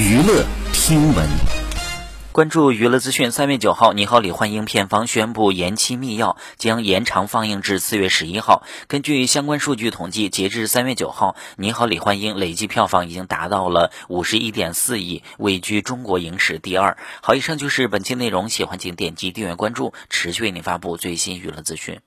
娱乐听闻。关注娱乐资讯三月九号你好李焕英片方宣布延期密钥将延长放映至四月十一号。根据相关数据统计截至三月九号你好李焕英累计票房已经达到了五十一点四亿位居中国影史第二。好以上就是本期内容喜欢请点击订阅关注持续为您发布最新娱乐资讯。